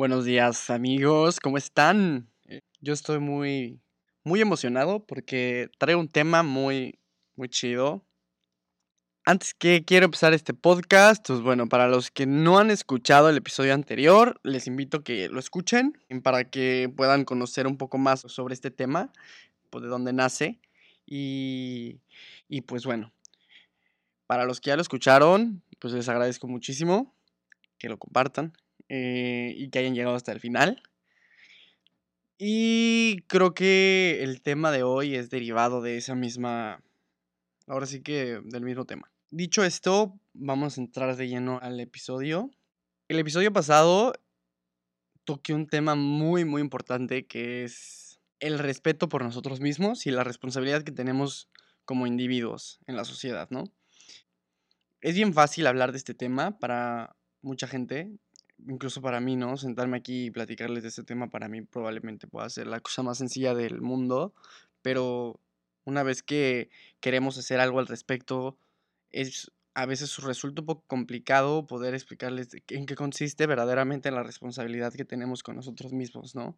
Buenos días amigos, ¿cómo están? Eh, yo estoy muy, muy emocionado porque traigo un tema muy, muy chido. Antes que quiero empezar este podcast, pues bueno, para los que no han escuchado el episodio anterior, les invito a que lo escuchen para que puedan conocer un poco más sobre este tema, pues de dónde nace. Y, y pues bueno, para los que ya lo escucharon, pues les agradezco muchísimo que lo compartan eh, y que hayan llegado hasta el final. Y creo que el tema de hoy es derivado de esa misma, ahora sí que del mismo tema. Dicho esto, vamos a entrar de lleno al episodio. El episodio pasado toqué un tema muy, muy importante que es el respeto por nosotros mismos y la responsabilidad que tenemos como individuos en la sociedad, ¿no? Es bien fácil hablar de este tema para mucha gente, incluso para mí, ¿no? Sentarme aquí y platicarles de este tema para mí probablemente pueda ser la cosa más sencilla del mundo, pero una vez que queremos hacer algo al respecto, es a veces resulta un poco complicado poder explicarles en qué consiste verdaderamente la responsabilidad que tenemos con nosotros mismos, ¿no?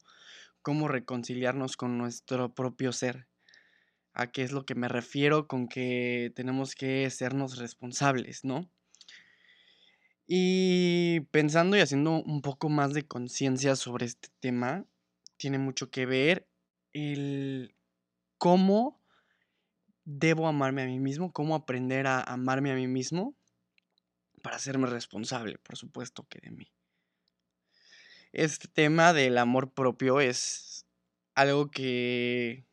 Cómo reconciliarnos con nuestro propio ser. ¿A qué es lo que me refiero con que tenemos que sernos responsables, ¿no? Y pensando y haciendo un poco más de conciencia sobre este tema, tiene mucho que ver el cómo debo amarme a mí mismo, cómo aprender a amarme a mí mismo para hacerme responsable, por supuesto que de mí. Este tema del amor propio es algo que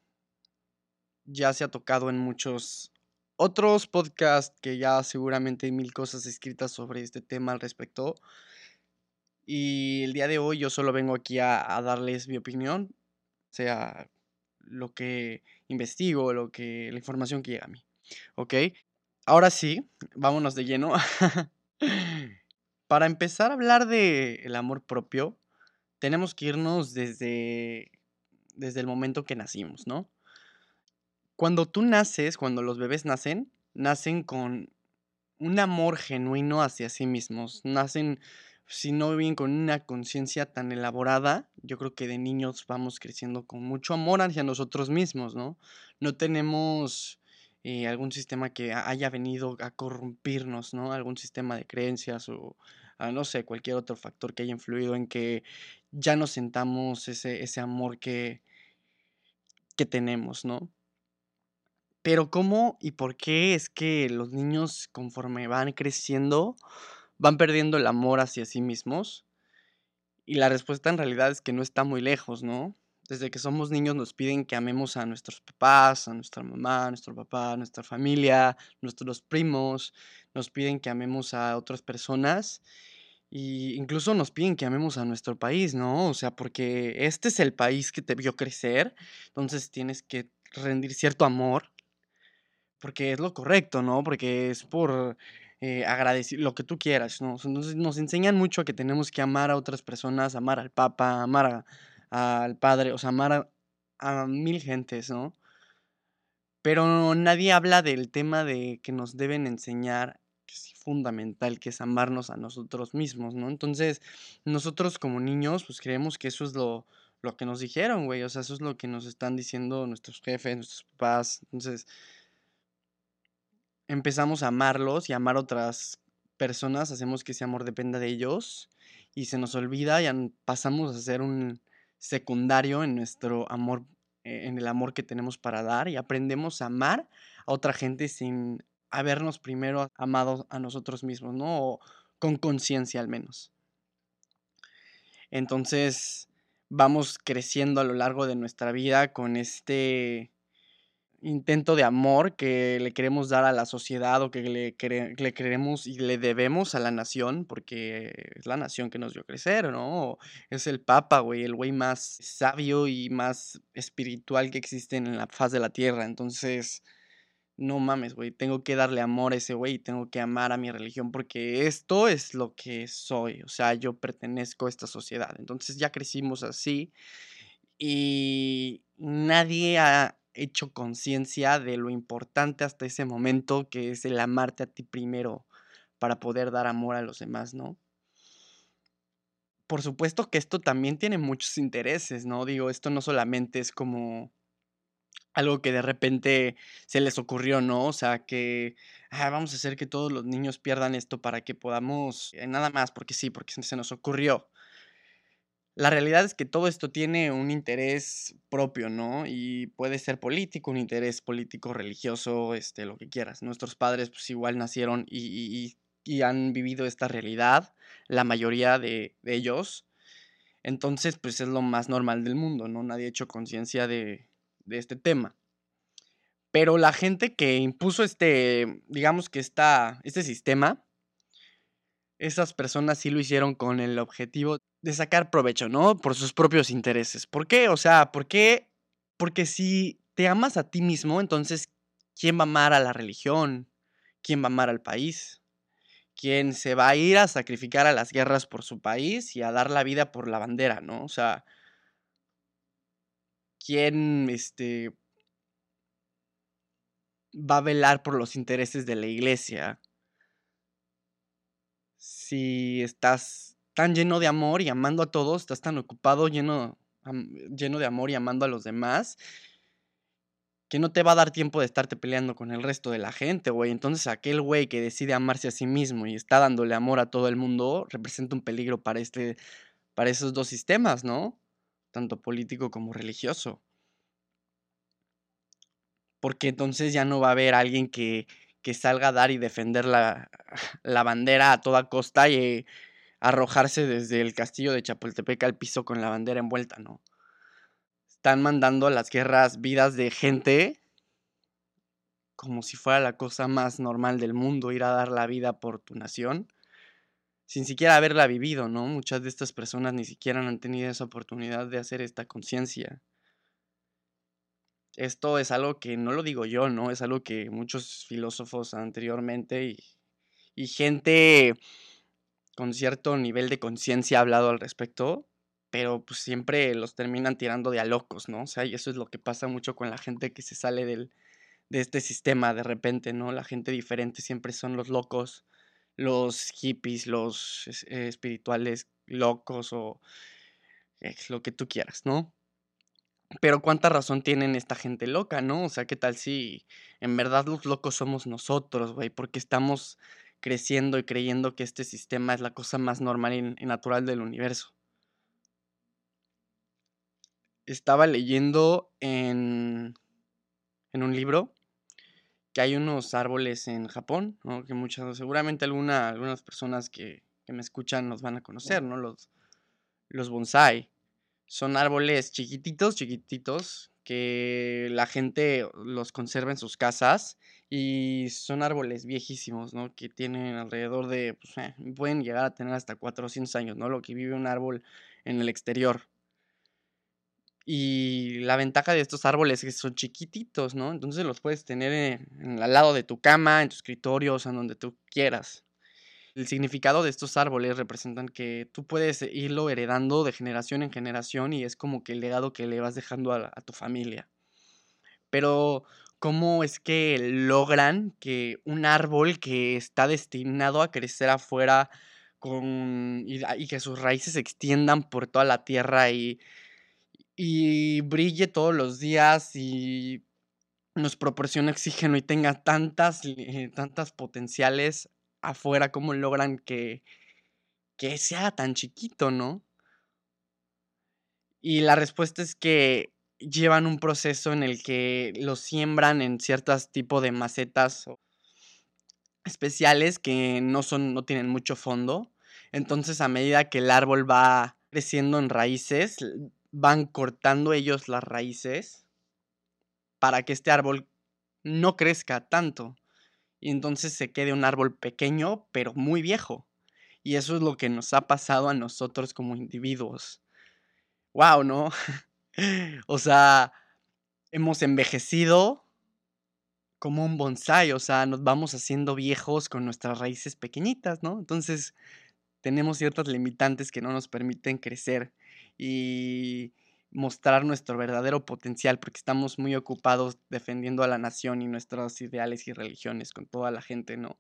ya se ha tocado en muchos otros podcasts que ya seguramente hay mil cosas escritas sobre este tema al respecto. Y el día de hoy yo solo vengo aquí a, darles mi opinión, sea lo que investigo, lo que, la información que llega a mí. ¿Ok? Ahora sí, vámonos de lleno. Para empezar a hablar del el amor propio, tenemos que irnos desde, desde el momento que nacimos, ¿no? Cuando tú naces, cuando los bebés nacen, nacen con un amor genuino hacia sí mismos. Nacen, si no bien con una conciencia tan elaborada, yo creo que de niños vamos creciendo con mucho amor hacia nosotros mismos, ¿no? No tenemos eh, algún sistema que haya venido a corrompirnos, ¿no? Algún sistema de creencias o, ah, no sé, cualquier otro factor que haya influido en que ya no sentamos ese, ese amor que, que tenemos, ¿no? Pero ¿cómo y por qué es que los niños conforme van creciendo van perdiendo el amor hacia sí mismos? Y la respuesta en realidad es que no está muy lejos, ¿no? Desde que somos niños nos piden que amemos a nuestros papás, a nuestra mamá, a nuestro papá, a nuestra familia, a nuestros primos, nos piden que amemos a otras personas y incluso nos piden que amemos a nuestro país, ¿no? O sea, porque este es el país que te vio crecer, entonces tienes que rendir cierto amor porque es lo correcto, ¿no? Porque es por eh, agradecer lo que tú quieras, ¿no? Entonces nos enseñan mucho a que tenemos que amar a otras personas, amar al Papa, amar al Padre, o sea, amar a, mil gentes, ¿no? Pero nadie habla del tema de que nos deben enseñar, que es fundamental, que es amarnos a nosotros mismos, ¿no? Entonces, nosotros como niños, pues creemos que eso es lo, lo que nos dijeron, güey, o sea, eso es lo que nos están diciendo nuestros jefes, nuestros papás, entonces empezamos a amarlos y amar otras personas, hacemos que ese amor dependa de ellos y se nos olvida y pasamos a ser un secundario en nuestro amor, eh, en el amor que tenemos para dar y aprendemos a amar a otra gente sin habernos primero amado a nosotros mismos, ¿no? O con conciencia al menos. Entonces vamos creciendo a lo largo de nuestra vida con este intento de amor que le queremos dar a la sociedad o que le, queremos y le debemos a la nación, porque es la nación que nos dio crecer, ¿no? Es el Papa, güey, el güey más sabio y más espiritual que existe en la faz de la tierra. Entonces, no mames, güey, tengo que darle amor a ese güey tengo que amar a mi religión porque esto es lo que soy, o sea, yo pertenezco a esta sociedad. Entonces ya crecimos así y nadie ha hecho conciencia de lo importante hasta ese momento que es el amarte a ti primero para poder dar amor a los demás, ¿no? por supuesto que esto también tiene muchos intereses, ¿no? Digo, esto no solamente es como algo que de repente se les ocurrió, ¿no? O sea, que "Ah, vamos a hacer que todos los niños pierdan esto para que podamos, eh, nada más, porque sí, porque se se nos ocurrió. La realidad es que todo esto tiene un interés propio, ¿no? Y puede ser político, un interés político, religioso, este, lo que quieras. Nuestros padres, pues, igual nacieron y y han vivido esta realidad, la mayoría de de ellos. Entonces, pues, es lo más normal del mundo, ¿no? Nadie ha hecho conciencia de de este tema. Pero la gente que impuso este, digamos que esta este sistema esas personas sí lo hicieron con el objetivo de sacar provecho, ¿no? Por sus propios intereses. ¿Por qué? O sea, ¿por qué? Porque si te amas a ti mismo, entonces, ¿quién va a amar a la religión? ¿Quién va a amar al país? ¿Quién se va a ir a sacrificar a las guerras por su país y a dar la vida por la bandera, no? O sea quién, este va a velar por los intereses de la iglesia? Si estás tan lleno de amor y amando a todos, estás tan ocupado, lleno lleno de amor y amando a los demás que no te va a dar tiempo de estarte peleando con el resto de la gente, güey. Entonces, aquel güey que decide amarse a sí mismo y está dándole amor a todo el mundo, representa un peligro para este para esos 2 sistemas, ¿no? Tanto político como religioso. Porque entonces ya no va a haber alguien que que salga a dar y defender la la bandera a toda costa y arrojarse desde el castillo de Chapultepec al piso con la bandera envuelta, ¿no? Están mandando a las guerras vidas de gente como si fuera la cosa más normal del mundo, ir a dar la vida por tu nación, sin siquiera haberla vivido, ¿no? Muchas de estas personas ni siquiera han tenido esa oportunidad de hacer esta conciencia. Esto es algo que no lo digo yo, ¿no? Es algo que muchos filósofos anteriormente y y gente con cierto nivel de conciencia ha hablado al respecto, pero, pues, siempre los terminan tirando de a locos, ¿no? O sea, y eso es lo que pasa mucho con la gente que se sale del de este sistema de repente, ¿no? La gente diferente siempre son los locos, los hippies, los es espirituales locos o, eh, lo que tú quieras, ¿no? Pero cuánta razón tienen esta gente loca, ¿no? O sea, ¿qué tal si en verdad los locos somos nosotros, güey? Porque estamos creciendo y creyendo que este sistema es la cosa más normal y natural del universo. Estaba leyendo en en un libro que hay unos árboles en Japón. Que muchas seguramente alguna algunas personas que me escuchan los van a conocer, ¿no? Los los bonsái. Son árboles chiquititos, chiquititos, que la gente los conserva en sus casas, y son árboles viejísimos, ¿no? Que tienen alrededor de, pues, eh, pueden llegar a tener hasta 400 años, ¿no? Lo que vive un árbol en el exterior. Y la ventaja de estos árboles es que son chiquititos, ¿no? Entonces los puedes tener en en al lado de tu cama, en tu escritorio, o sea, donde tú quieras. El significado de estos árboles representan que tú puedes irlo heredando de generación en generación, y es como que el legado que le vas dejando a a tu familia. Pero, ¿cómo es que logran que un árbol que está destinado a crecer afuera con y que sus raíces se extiendan por toda la tierra y y brille todos los días y nos proporcione oxígeno y tenga tantas eh, tantas potenciales afuera, cómo logran que que sea tan chiquito, no? Y la respuesta es que llevan un proceso en el que lo siembran en ciertas tipo de macetas especiales que no son no tienen mucho fondo. Entonces, a medida que el árbol va creciendo en raíces, van cortando ellos las raíces para que este árbol no crezca tanto, y entonces se quede un árbol pequeño, pero muy viejo. Y eso es lo que nos ha pasado a nosotros como individuos. Guau, ¿no? O sea, hemos envejecido como un bonsái, o sea, nos vamos haciendo viejos con nuestras raíces pequeñitas, ¿no? Entonces, tenemos ciertas limitantes que no nos permiten crecer y mostrar nuestro verdadero potencial, porque estamos muy ocupados defendiendo a la nación y nuestros ideales y religiones con toda la gente, ¿no?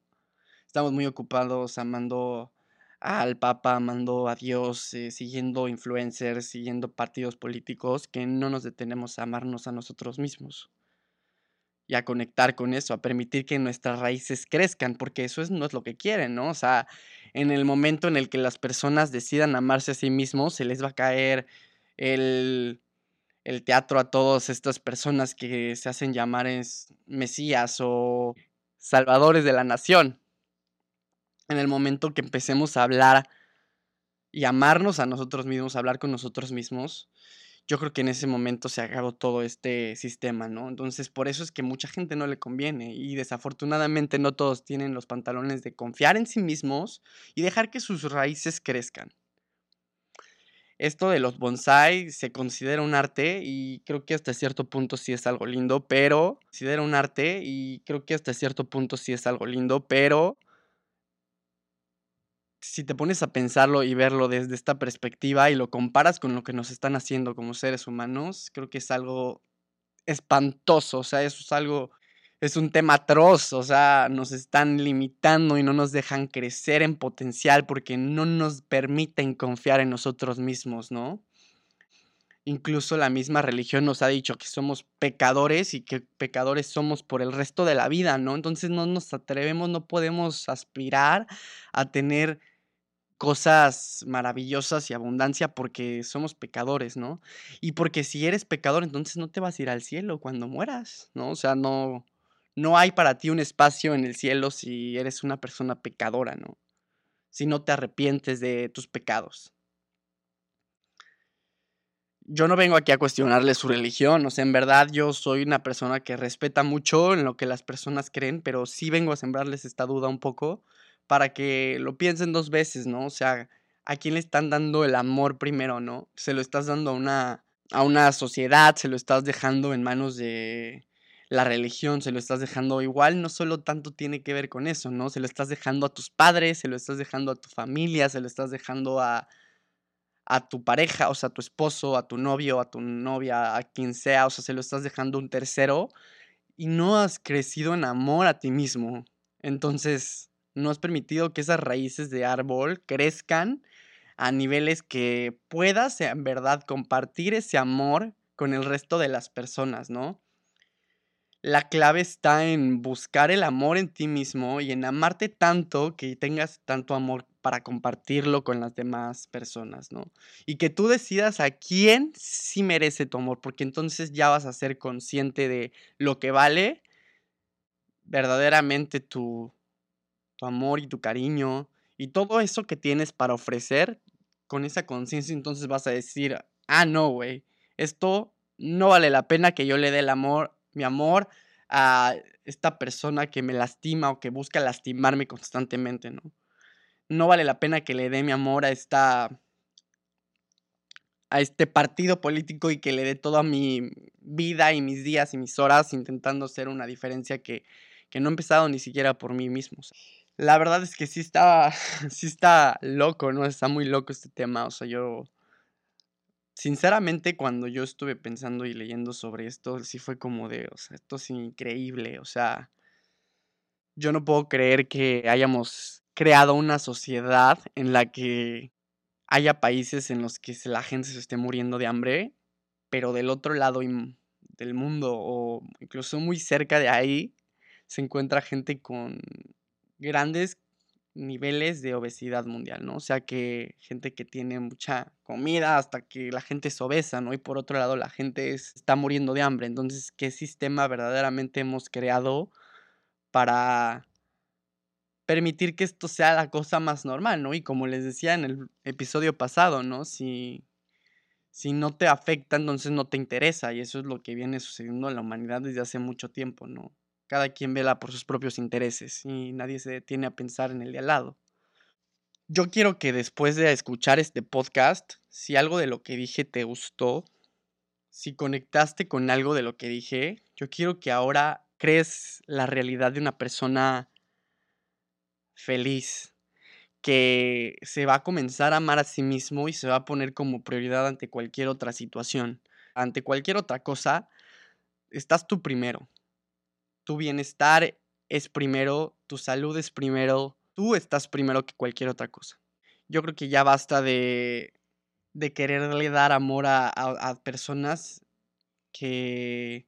Estamos muy ocupados amando al Papa amando a Dios, eh, siguiendo influencers, siguiendo partidos políticos, que no nos detenemos a amarnos a nosotros mismos y a conectar con eso, a permitir que nuestras raíces crezcan, porque eso es, no es lo que quieren, ¿no? O sea, en el momento en el que las personas decidan amarse a sí mismos, se les va a caer el, el teatro a todas estas personas que se hacen llamar es mesías o salvadores de la nación. En el momento que empecemos a hablar y amarnos a nosotros mismos, hablar con nosotros mismos, yo creo que en ese momento se acabó todo este sistema, ¿no? Entonces, por eso es que mucha gente no le conviene y desafortunadamente no todos tienen los pantalones de confiar en sí mismos y dejar que sus raíces crezcan. Esto de los bonsai se considera un arte y creo que hasta cierto punto sí es algo lindo, pero considera un arte y creo que hasta cierto punto sí es algo lindo, pero si te pones a pensarlo y verlo desde esta perspectiva y lo comparas con lo que nos están haciendo como seres humanos, creo que es algo espantoso, o sea, eso es algo, es un tema atroz, o sea, nos están limitando y no nos dejan crecer en potencial porque no nos permiten confiar en nosotros mismos, ¿no? Incluso la misma religión nos ha dicho que somos pecadores y que pecadores somos por el resto de la vida, ¿no? Entonces no nos atrevemos, no podemos aspirar a tener cosas maravillosas y abundancia porque somos pecadores, ¿no? Y porque si eres pecador, entonces no te vas a ir al cielo cuando mueras, ¿no? O sea, no, no hay para ti un espacio en el cielo si eres una persona pecadora, ¿no? Si no te arrepientes de tus pecados. Yo no vengo aquí a cuestionarle su religión, o sea, en verdad yo soy una persona que respeta mucho en lo que las personas creen, pero sí vengo a sembrarles esta duda un poco para que lo piensen dos veces, ¿no? O sea, ¿a quién le están dando el amor primero, no? Se lo estás dando a una, a una sociedad, se lo estás dejando en manos de la religión, se lo estás dejando igual, no solo tanto tiene que ver con eso, ¿no? Se lo estás dejando a tus padres, se lo estás dejando a tu familia, se lo estás dejando a, a tu pareja, o sea, a tu esposo, a tu novio, a tu novia, a quien sea, o sea, se lo estás dejando a un tercero y no has crecido en amor a ti mismo. Entonces, no has permitido que esas raíces de árbol crezcan a niveles que puedas en verdad compartir ese amor con el resto de las personas, ¿no? La clave está en buscar el amor en ti mismo y en amarte tanto que tengas tanto amor para compartirlo con las demás personas, ¿no? Y que tú decidas a quién sí merece tu amor, porque entonces ya vas a ser consciente de lo que vale verdaderamente tu, tu amor y tu cariño y todo eso que tienes para ofrecer con esa conciencia, entonces vas a decir, ah, no, güey, esto no vale la pena que yo le dé el amor, mi amor a esta persona que me lastima o que busca lastimarme constantemente, ¿no? No vale la pena que le dé mi amor a esta a este partido político y que le dé toda mi vida y mis días y mis horas intentando ser una diferencia que, que no he empezado ni siquiera por mí mismo. La verdad es que sí está, sí está loco, ¿no? Está muy loco este tema. O sea, yo, sinceramente, cuando yo estuve pensando y leyendo sobre esto, sí fue como de, o sea, esto es increíble. O sea, yo no puedo creer que hayamos creado una sociedad en la que haya países en los que la gente se esté muriendo de hambre, pero del otro lado del mundo o incluso muy cerca de ahí se encuentra gente con grandes niveles de obesidad mundial, ¿no? O sea que gente que tiene mucha comida hasta que la gente es obesa, ¿no? Y por otro lado la gente está muriendo de hambre. Entonces, ¿qué sistema verdaderamente hemos creado para permitir que esto sea la cosa más normal, ¿no? Y como les decía en el episodio pasado, ¿no? Si, si no te afecta, entonces no te interesa. Y eso es lo que viene sucediendo en la humanidad desde hace mucho tiempo, ¿no? Cada quien vela por sus propios intereses y nadie se detiene a pensar en el de al lado. Yo quiero que después de escuchar este podcast, si algo de lo que dije te gustó, si conectaste con algo de lo que dije, yo quiero que ahora crees la realidad de una persona feliz, que se va a comenzar a amar a sí mismo y se va a poner como prioridad ante cualquier otra situación. Ante cualquier otra cosa, estás tú primero tu bienestar es primero, tu salud es primero, tú estás primero que cualquier otra cosa. yo creo que ya basta de, de quererle dar amor a, a, personas que,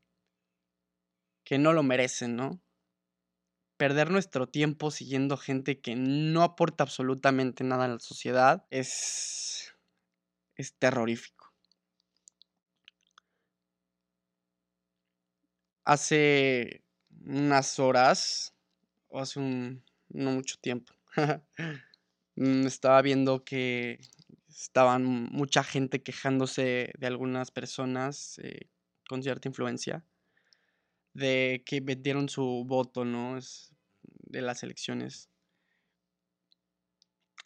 que no lo merecen, ¿no? Perder nuestro tiempo siguiendo gente que no aporta absolutamente nada a la sociedad es, es terrorífico. Hace unas horas, o hace un, no mucho tiempo, mm, estaba viendo que estaban mucha gente quejándose de algunas personas eh, con cierta influencia de que vendieron su voto, ¿no? de las elecciones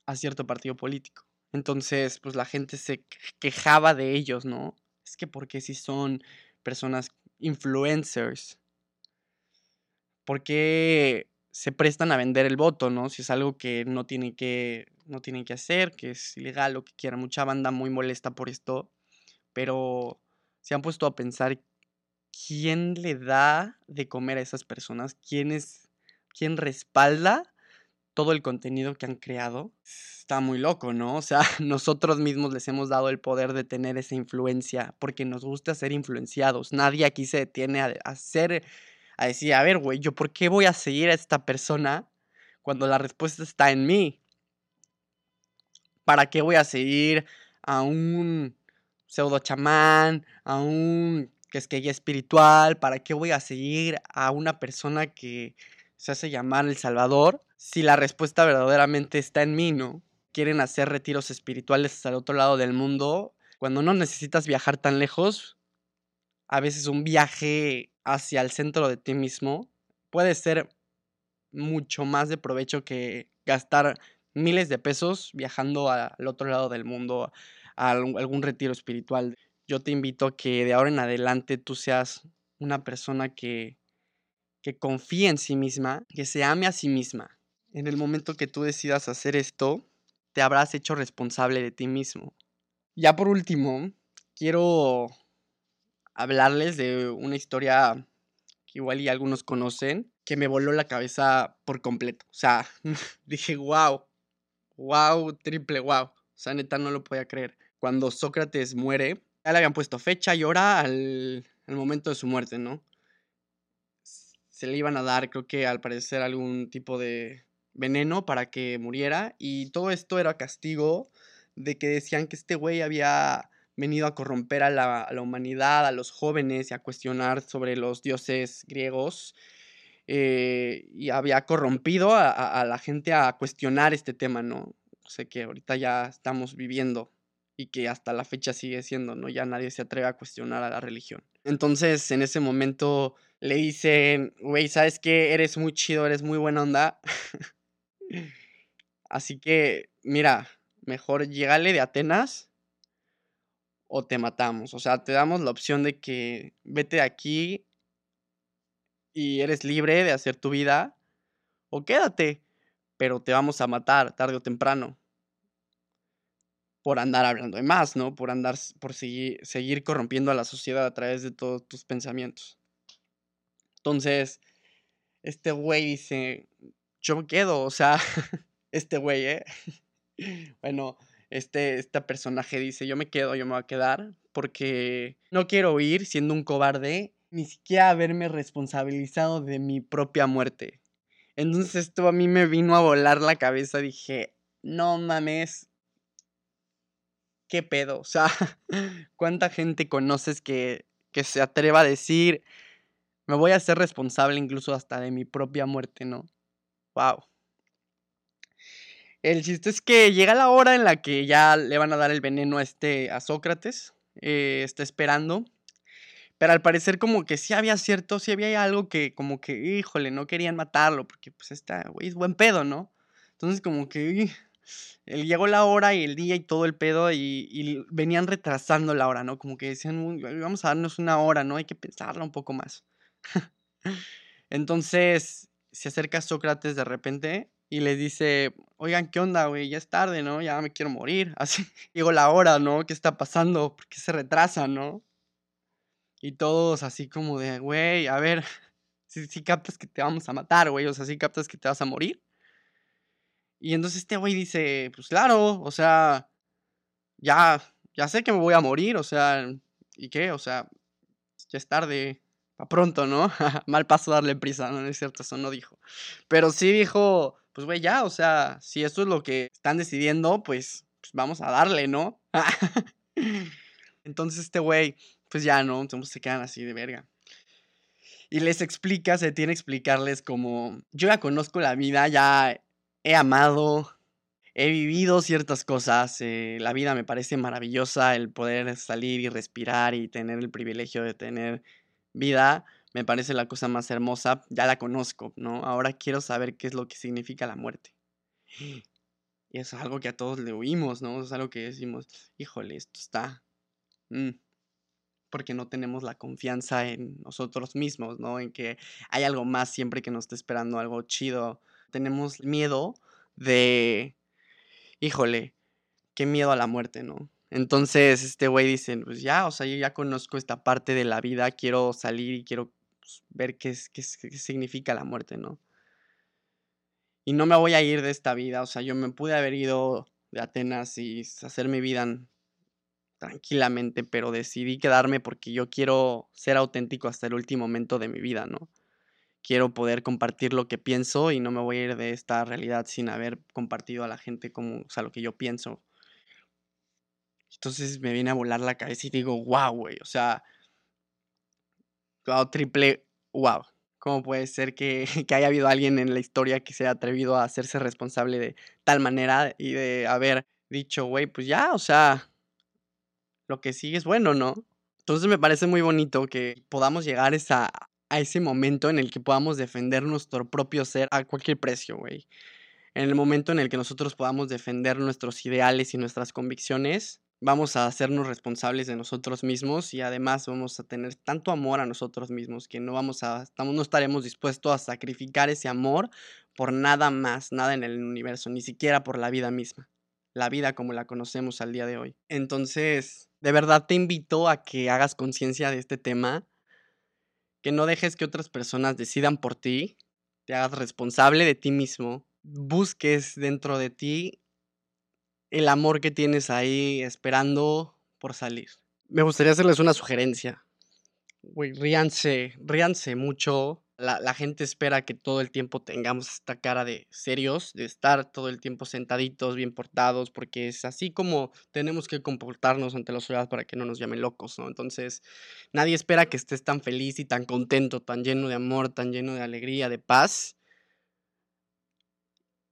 a cierto partido político. Entonces, pues la gente se quejaba de ellos, ¿no? Es que porque si son personas influencers, ¿por qué se prestan a vender el voto, ¿no? Si es algo que no tienen que, no tienen que hacer, que es ilegal o que quiera. Mucha banda muy molesta por esto, pero se han puesto a pensar quién le da de comer a esas personas, quién es, quién respalda todo el contenido que han creado. Está muy loco, ¿no? O sea, nosotros mismos les hemos dado el poder de tener esa influencia porque nos gusta ser influenciados. Nadie aquí se detiene a hacer a decir, a ver, güey, ¿yo por qué voy a seguir a esta persona cuando la respuesta está en mí? ¿Para qué voy a seguir a un pseudo chamán, a un que es que ya espiritual? ¿Para qué voy a seguir a una persona que se hace llamar el Salvador si la respuesta verdaderamente está en mí, ¿no? Quieren hacer retiros espirituales al otro lado del mundo cuando no necesitas viajar tan lejos. A veces un viaje hacia el centro de ti mismo puede ser mucho más de provecho que gastar miles de pesos viajando al otro lado del mundo a algún retiro espiritual. Yo te invito a que de ahora en adelante tú seas una persona que, que confíe en sí misma, que se ame a sí misma. En el momento que tú decidas hacer esto, te habrás hecho responsable de ti mismo. Ya por último, quiero hablarles de una historia que igual y algunos conocen, que me voló la cabeza por completo. O sea, dije, wow, wow, triple wow. O sea, neta, no lo podía creer. Cuando Sócrates muere, ya le habían puesto fecha y hora al, al momento de su muerte, ¿no? Se le iban a dar, creo que al parecer, algún tipo de veneno para que muriera. Y todo esto era castigo de que decían que este güey había venido a corromper a la, humanidad, a los jóvenes y a cuestionar sobre los dioses griegos. Eh, y había corrompido a, la gente a cuestionar este tema, ¿no? sé que ahorita ya estamos viviendo y que hasta la fecha sigue siendo, ¿no? Ya nadie se atreve a cuestionar a la religión. Entonces, en ese momento le dicen, güey, ¿sabes qué? Eres muy chido, eres muy buena onda. Así que, mira, mejor llégale de Atenas o te matamos. O sea, te damos la opción de que vete de aquí y eres libre de hacer tu vida o quédate, pero te vamos a matar tarde o temprano. Por andar hablando de más, ¿no? Por andar, por seguir, seguir corrompiendo a la sociedad a través de todos tus pensamientos. Entonces, este güey dice, yo me quedo, o sea, este güey, ¿eh? bueno, este, este personaje dice, yo me quedo, yo me voy a quedar, porque no quiero ir siendo un cobarde, ni siquiera haberme responsabilizado de mi propia muerte. Entonces esto a mí me vino a volar la cabeza, dije, no mames, ¿qué pedo? O sea, ¿cuánta gente conoces que, que se atreva a decir, me voy a ser responsable incluso hasta de mi propia muerte, ¿no? Wow. El chiste es que llega la hora en la que ya le van a dar el veneno a este, a Sócrates. Eh, está esperando. Pero al parecer como que sí había cierto, sí había algo que como que, híjole, no querían matarlo, porque pues esta, güey, es buen pedo, ¿no? Entonces como que él llegó la hora y el día y todo el pedo y, y, venían retrasando la hora, ¿no? Como que decían, vamos a darnos una hora, ¿no? Hay que pensarla un poco más. Entonces se acerca Sócrates de repente y le dice, oigan, ¿qué onda, güey? Ya es tarde, ¿no? Ya me quiero morir. Así, llegó la hora, ¿no? ¿Qué está pasando? ¿Por qué se retrasa, no? Y todos así como de, güey, a ver, si, captas que te vamos a matar, güey, o sea, si captas que te vas a morir. Y entonces este güey dice, pues claro, o sea, ya, ya sé que me voy a morir, o sea, ¿y qué? O sea, ya es tarde, para pronto, ¿no? Mal paso darle prisa, no, es cierto, eso no dijo. Pero sí dijo, pues güey, ya, o sea, si esto es lo que están decidiendo, pues, pues vamos a darle, ¿no? Entonces este güey, pues ya, ¿no? Entonces se quedan así de verga. Y les explica, se tiene que explicarles como, yo ya conozco la vida, ya he amado, he vivido ciertas cosas, eh, la vida me parece maravillosa, el poder salir y respirar y tener el privilegio de tener vida, me parece la cosa más hermosa, ya la conozco, ¿no? Ahora quiero saber qué es lo que significa la muerte. Y es algo que a todos le oímos, ¿no? Es algo que decimos, híjole, esto está... Mm, porque no tenemos la confianza en nosotros mismos, ¿no? En que hay algo más siempre que nos está esperando, algo chido. Tenemos miedo de, híjole, qué miedo a la muerte, ¿no? Entonces este güey dice, pues ya, o sea, yo ya conozco esta parte de la vida, quiero salir y quiero pues, ver qué, es, qué, significa la muerte, ¿no? Y no me voy a ir de esta vida, o sea, yo me pude haber ido de Atenas y hacer mi vida tranquilamente, pero decidí quedarme porque yo quiero ser auténtico hasta el último momento de mi vida, ¿no? Quiero poder compartir lo que pienso y no me voy a ir de esta realidad sin haber compartido a la gente como, o sea, lo que yo pienso. Entonces me viene a volar la cabeza y digo, wow, güey, o sea, wow, triple, wow. ¿Cómo puede ser que, que, haya habido alguien en la historia que se haya atrevido a hacerse responsable de tal manera y de haber dicho, güey, pues ya, o sea, lo que sigue es bueno, ¿no? Entonces me parece muy bonito que podamos llegar esa, a ese momento en el que podamos defender nuestro propio ser a cualquier precio, güey. En el momento en el que nosotros podamos defender nuestros ideales y nuestras convicciones, vamos a hacernos responsables de nosotros mismos y además vamos a tener tanto amor a nosotros mismos que no vamos a estamos no estaremos dispuestos a sacrificar ese amor por nada más, nada en el universo, ni siquiera por la vida misma. La vida como la conocemos al día de hoy. Entonces, de verdad te invito a que hagas conciencia de este tema, que no dejes que otras personas decidan por ti, te hagas responsable de ti mismo, busques dentro de ti el amor que tienes ahí esperando por salir. Me gustaría hacerles una sugerencia. ríanse, ríanse mucho, la, gente espera que todo el tiempo tengamos esta cara de serios, de estar todo el tiempo sentaditos, bien portados, porque es así como tenemos que comportarnos ante la sociedad para que no nos llamen locos, ¿no? Entonces, nadie espera que estés tan feliz y tan contento, tan lleno de amor, tan lleno de alegría, de paz,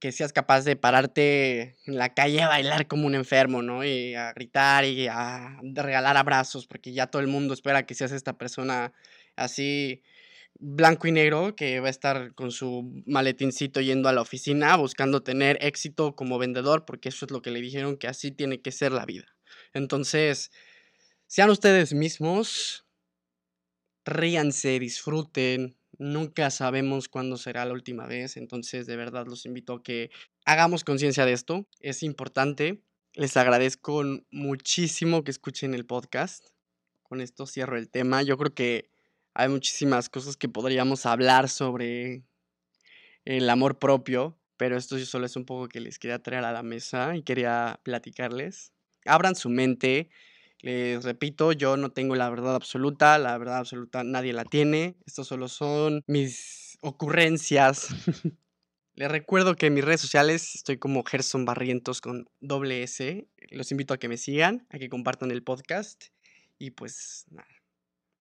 que seas capaz de pararte en la calle a bailar como un enfermo, ¿no? Y a gritar y a regalar abrazos, porque ya todo el mundo espera que seas esta persona así blanco y negro que va a estar con su maletincito yendo a la oficina buscando tener éxito como vendedor, porque eso es lo que le dijeron que así tiene que ser la vida. Entonces, sean ustedes mismos, ríanse, disfruten, nunca sabemos cuándo será la última vez, entonces de verdad los invito a que hagamos conciencia de esto, es importante. Les agradezco muchísimo que escuchen el podcast. Con esto cierro el tema. Yo creo que hay muchísimas cosas que podríamos hablar sobre el amor propio, pero esto solo es un poco que les quería traer a la mesa y quería platicarles. Abran su mente. Les repito, yo no tengo la verdad absoluta, la verdad absoluta nadie la tiene. Estos solo son mis ocurrencias. Les recuerdo que en mis redes sociales estoy como Gerson Barrientos con doble S. Los invito a que me sigan, a que compartan el podcast y pues nada,